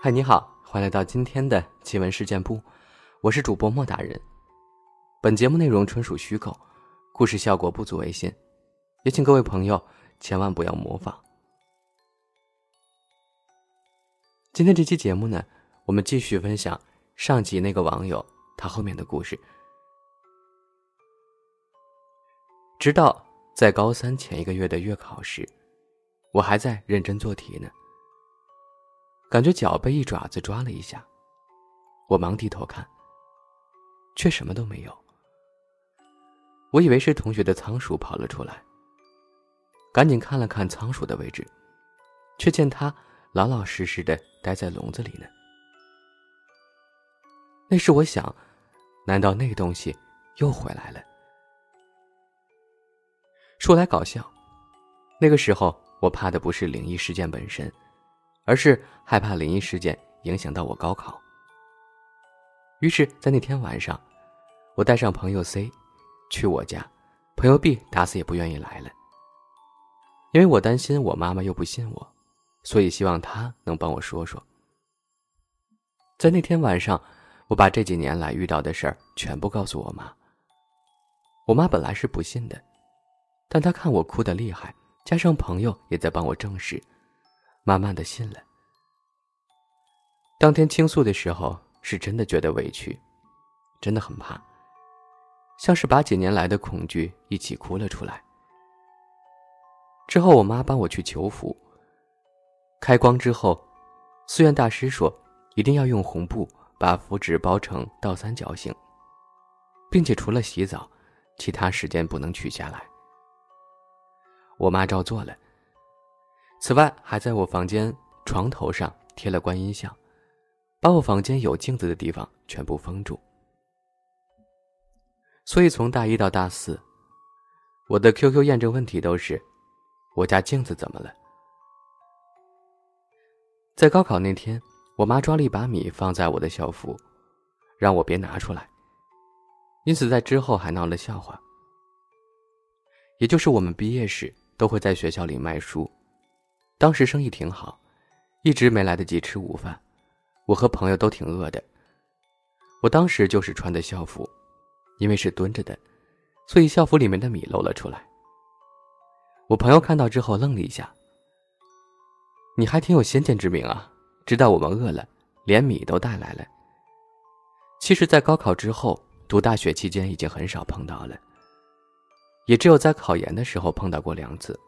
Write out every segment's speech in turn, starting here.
嗨，你好，欢迎来到今天的奇闻事件部，我是主播莫大人。本节目内容纯属虚构，故事效果不足为信，也请各位朋友千万不要模仿。今天这期节目呢，我们继续分享上集那个网友他后面的故事。直到在高三前一个月的月考时，我还在认真做题呢。感觉脚被一爪子抓了一下，我忙低头看，却什么都没有。我以为是同学的仓鼠跑了出来，赶紧看了看仓鼠的位置，却见它老老实实的待在笼子里呢。那时我想，难道那东西又回来了？说来搞笑，那个时候我怕的不是灵异事件本身。而是害怕灵异事件影响到我高考。于是，在那天晚上，我带上朋友 C 去我家，朋友 B 打死也不愿意来了，因为我担心我妈妈又不信我，所以希望他能帮我说说。在那天晚上，我把这几年来遇到的事儿全部告诉我妈。我妈本来是不信的，但她看我哭得厉害，加上朋友也在帮我证实。慢慢的信了。当天倾诉的时候，是真的觉得委屈，真的很怕，像是把几年来的恐惧一起哭了出来。之后，我妈帮我去求符。开光之后，寺院大师说，一定要用红布把符纸包成倒三角形，并且除了洗澡，其他时间不能取下来。我妈照做了。此外，还在我房间床头上贴了观音像，把我房间有镜子的地方全部封住。所以从大一到大四，我的 QQ 验证问题都是：我家镜子怎么了？在高考那天，我妈抓了一把米放在我的校服，让我别拿出来，因此在之后还闹了笑话。也就是我们毕业时都会在学校里卖书。当时生意挺好，一直没来得及吃午饭，我和朋友都挺饿的。我当时就是穿的校服，因为是蹲着的，所以校服里面的米露了出来。我朋友看到之后愣了一下：“你还挺有先见之明啊，知道我们饿了，连米都带来了。”其实，在高考之后读大学期间已经很少碰到了，也只有在考研的时候碰到过两次。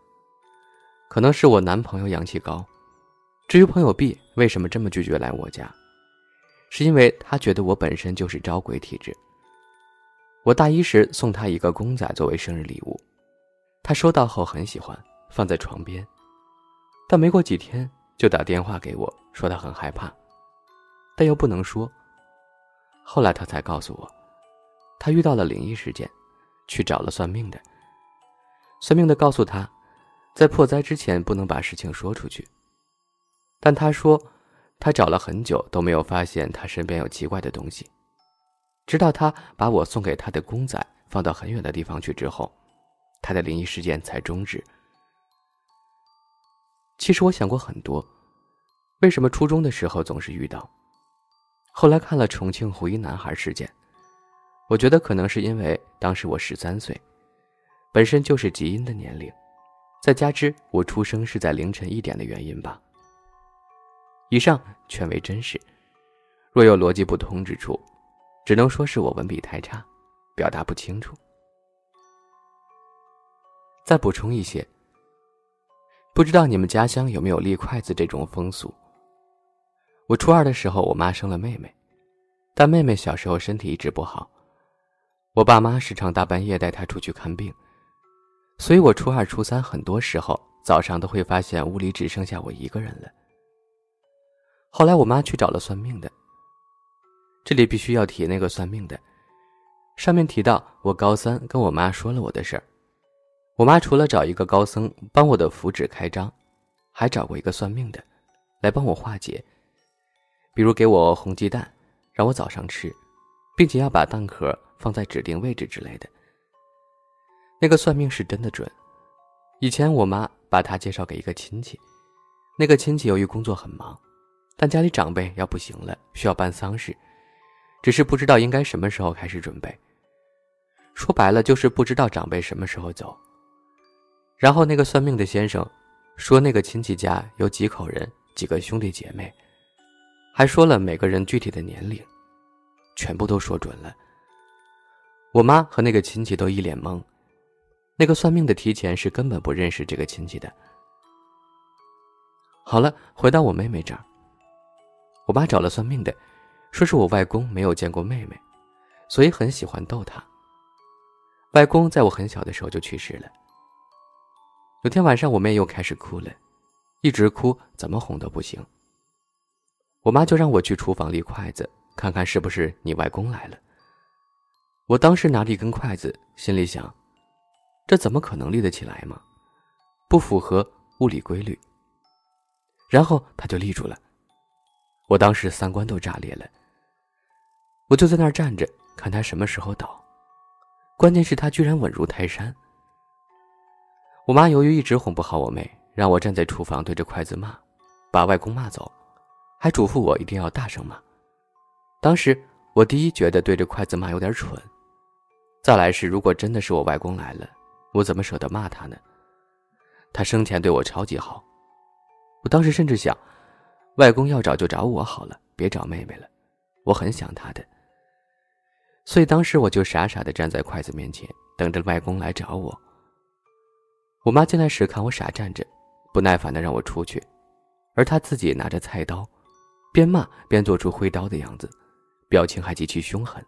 可能是我男朋友阳气高，至于朋友 B 为什么这么拒绝来我家，是因为他觉得我本身就是招鬼体质。我大一时送他一个公仔作为生日礼物，他收到后很喜欢，放在床边，但没过几天就打电话给我说他很害怕，但又不能说。后来他才告诉我，他遇到了灵异事件，去找了算命的，算命的告诉他。在破灾之前，不能把事情说出去。但他说，他找了很久都没有发现他身边有奇怪的东西，直到他把我送给他的公仔放到很远的地方去之后，他的灵异事件才终止。其实我想过很多，为什么初中的时候总是遇到？后来看了重庆湖一男孩事件，我觉得可能是因为当时我十三岁，本身就是极阴的年龄。再加之我出生是在凌晨一点的原因吧。以上全为真实，若有逻辑不通之处，只能说是我文笔太差，表达不清楚。再补充一些，不知道你们家乡有没有立筷子这种风俗？我初二的时候，我妈生了妹妹，但妹妹小时候身体一直不好，我爸妈时常大半夜带她出去看病。所以，我初二、初三很多时候早上都会发现屋里只剩下我一个人了。后来，我妈去找了算命的。这里必须要提那个算命的。上面提到，我高三跟我妈说了我的事儿，我妈除了找一个高僧帮我的符纸开张，还找过一个算命的，来帮我化解，比如给我红鸡蛋，让我早上吃，并且要把蛋壳放在指定位置之类的。那个算命是真的准。以前我妈把他介绍给一个亲戚，那个亲戚由于工作很忙，但家里长辈要不行了，需要办丧事，只是不知道应该什么时候开始准备。说白了就是不知道长辈什么时候走。然后那个算命的先生说，那个亲戚家有几口人，几个兄弟姐妹，还说了每个人具体的年龄，全部都说准了。我妈和那个亲戚都一脸懵，那个算命的提前是根本不认识这个亲戚的。好了，回到我妹妹这儿。我妈找了算命的，说是我外公没有见过妹妹，所以很喜欢逗她。外公在我很小的时候就去世了。有天晚上，我妹又开始哭了，一直哭，怎么哄都不行。我妈就让我去厨房立筷子，看看是不是你外公来了。我当时拿着一根筷子，心里想，这怎么可能立得起来嘛？不符合物理规律。然后他就立住了。我当时三观都炸裂了，我就在那儿站着看他什么时候倒，关键是他居然稳如泰山。我妈由于一直哄不好我妹，让我站在厨房对着筷子骂，把外公骂走，还嘱咐我一定要大声骂。当时我第一觉得对着筷子骂有点蠢，再来是如果真的是我外公来了，我怎么舍得骂他呢？他生前对我超级好，我当时甚至想。外公要找就找我好了，别找妹妹了，我很想她的。所以当时我就傻傻的站在筷子面前，等着外公来找我。我妈进来时看我傻站着，不耐烦的让我出去，而她自己拿着菜刀，边骂边做出挥刀的样子，表情还极其凶狠。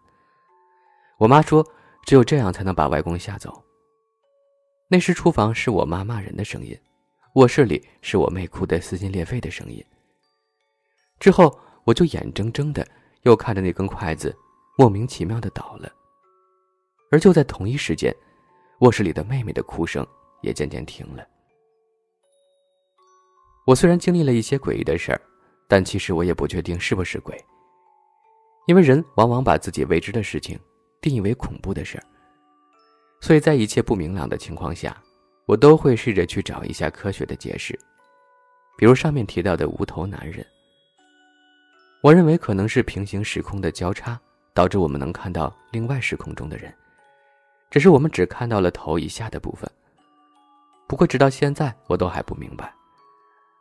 我妈说，只有这样才能把外公吓走。那时厨房是我妈骂人的声音，卧室里是我妹哭得撕心裂肺的声音。之后，我就眼睁睁的又看着那根筷子莫名其妙的倒了。而就在同一时间，卧室里的妹妹的哭声也渐渐停了。我虽然经历了一些诡异的事儿，但其实我也不确定是不是鬼。因为人往往把自己未知的事情定义为恐怖的事儿，所以在一切不明朗的情况下，我都会试着去找一下科学的解释，比如上面提到的无头男人。我认为可能是平行时空的交叉导致我们能看到另外时空中的人，只是我们只看到了头以下的部分。不过直到现在我都还不明白，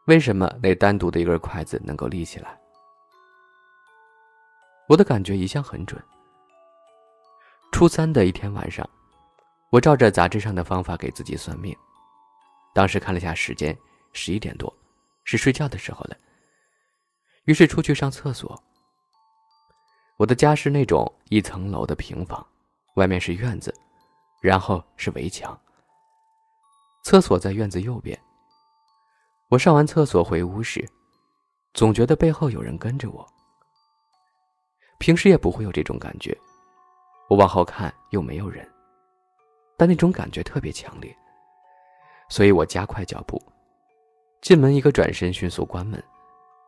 为什么那单独的一根筷子能够立起来。我的感觉一向很准。初三的一天晚上，我照着杂志上的方法给自己算命，当时看了下时间，十一点多，是睡觉的时候了。于是出去上厕所。我的家是那种一层楼的平房，外面是院子，然后是围墙。厕所在院子右边。我上完厕所回屋时，总觉得背后有人跟着我。平时也不会有这种感觉，我往后看又没有人，但那种感觉特别强烈，所以我加快脚步，进门一个转身，迅速关门。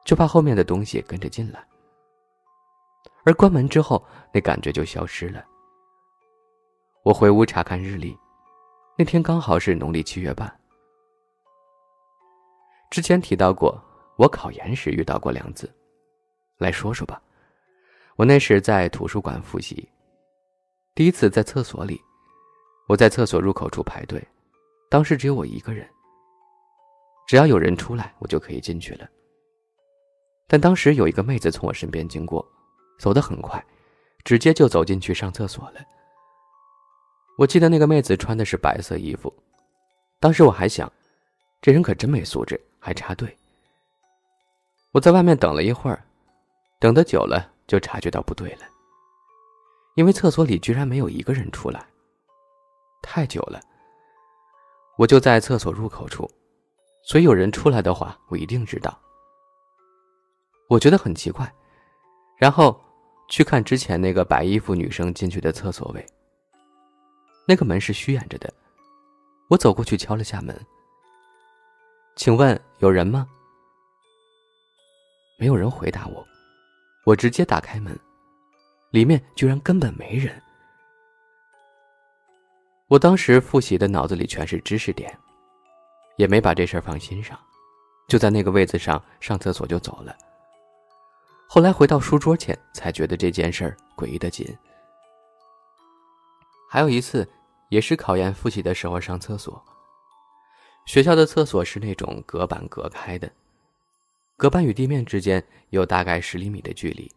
就怕后面的东西跟着进来，而关门之后，那感觉就消失了。我回屋查看日历，那天刚好是农历七月半。之前提到过，我考研时遇到过两字，来说说吧。我那时在图书馆复习，第一次在厕所里，我在厕所入口处排队，当时只有我一个人，只要有人出来，我就可以进去了。但当时有一个妹子从我身边经过，走得很快，直接就走进去上厕所了。我记得那个妹子穿的是白色衣服，当时我还想，这人可真没素质，还插队。我在外面等了一会儿，等得久了就察觉到不对了，因为厕所里居然没有一个人出来。太久了，我就在厕所入口处，所以有人出来的话，我一定知道。我觉得很奇怪，然后去看之前那个白衣服女生进去的厕所位。那个门是虚掩着的，我走过去敲了下门。请问有人吗？没有人回答我，我直接打开门，里面居然根本没人。我当时复习的脑子里全是知识点，也没把这事儿放心上，就在那个位子上上厕所就走了。后来回到书桌前，才觉得这件事儿诡异的紧。还有一次，也是考研复习的时候上厕所。学校的厕所是那种隔板隔开的，隔板与地面之间有大概十厘米的距离。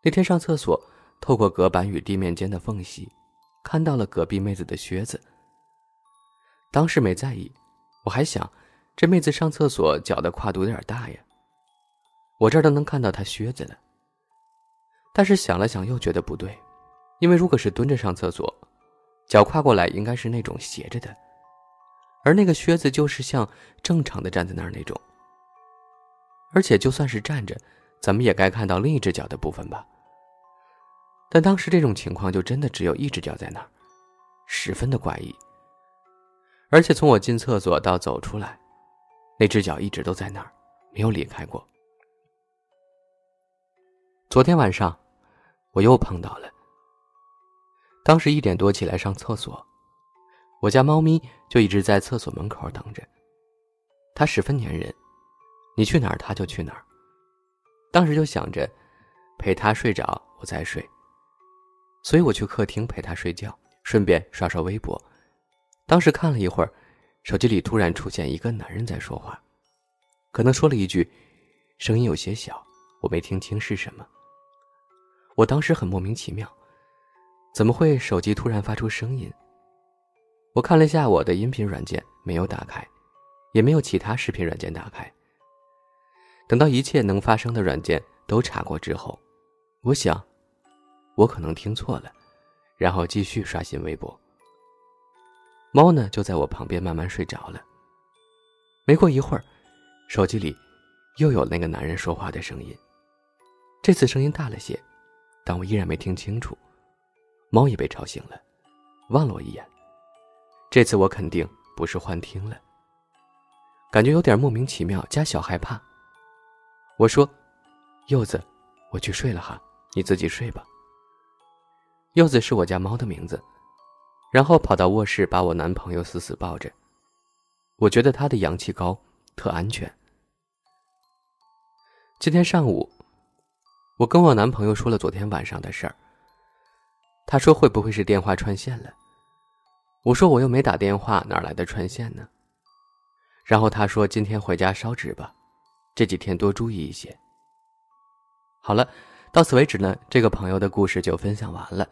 那天上厕所，透过隔板与地面间的缝隙，看到了隔壁妹子的靴子。当时没在意，我还想，这妹子上厕所脚的跨度有点大呀。我这儿都能看到他靴子了。但是想了想，又觉得不对，因为如果是蹲着上厕所，脚跨过来应该是那种斜着的，而那个靴子就是像正常的站在那儿那种。而且就算是站着，咱们也该看到另一只脚的部分吧。但当时这种情况就真的只有一只脚在那儿，十分的怪异。而且从我进厕所到走出来，那只脚一直都在那儿，没有离开过。昨天晚上，我又碰到了。当时一点多起来上厕所，我家猫咪就一直在厕所门口等着。它十分粘人，你去哪儿它就去哪儿。当时就想着陪它睡着，我再睡。所以我去客厅陪它睡觉，顺便刷刷微博。当时看了一会儿，手机里突然出现一个男人在说话，可能说了一句，声音有些小，我没听清是什么。我当时很莫名其妙，怎么会手机突然发出声音？我看了一下我的音频软件，没有打开，也没有其他视频软件打开。等到一切能发生的软件都查过之后，我想，我可能听错了，然后继续刷新微博。猫呢，就在我旁边慢慢睡着了。没过一会儿，手机里又有那个男人说话的声音，这次声音大了些，但我依然没听清楚。猫也被吵醒了，望了我一眼。这次我肯定不是幻听了，感觉有点莫名其妙加小害怕。我说：“柚子，我去睡了哈，你自己睡吧。”柚子是我家猫的名字。然后跑到卧室，把我男朋友死死抱着。我觉得他的阳气高，特安全。今天上午，我跟我男朋友说了昨天晚上的事儿。他说会不会是电话串线了？我说我又没打电话，哪来的串线呢？然后他说今天回家烧纸吧，这几天多注意一些。好了，到此为止呢，这个朋友的故事就分享完了。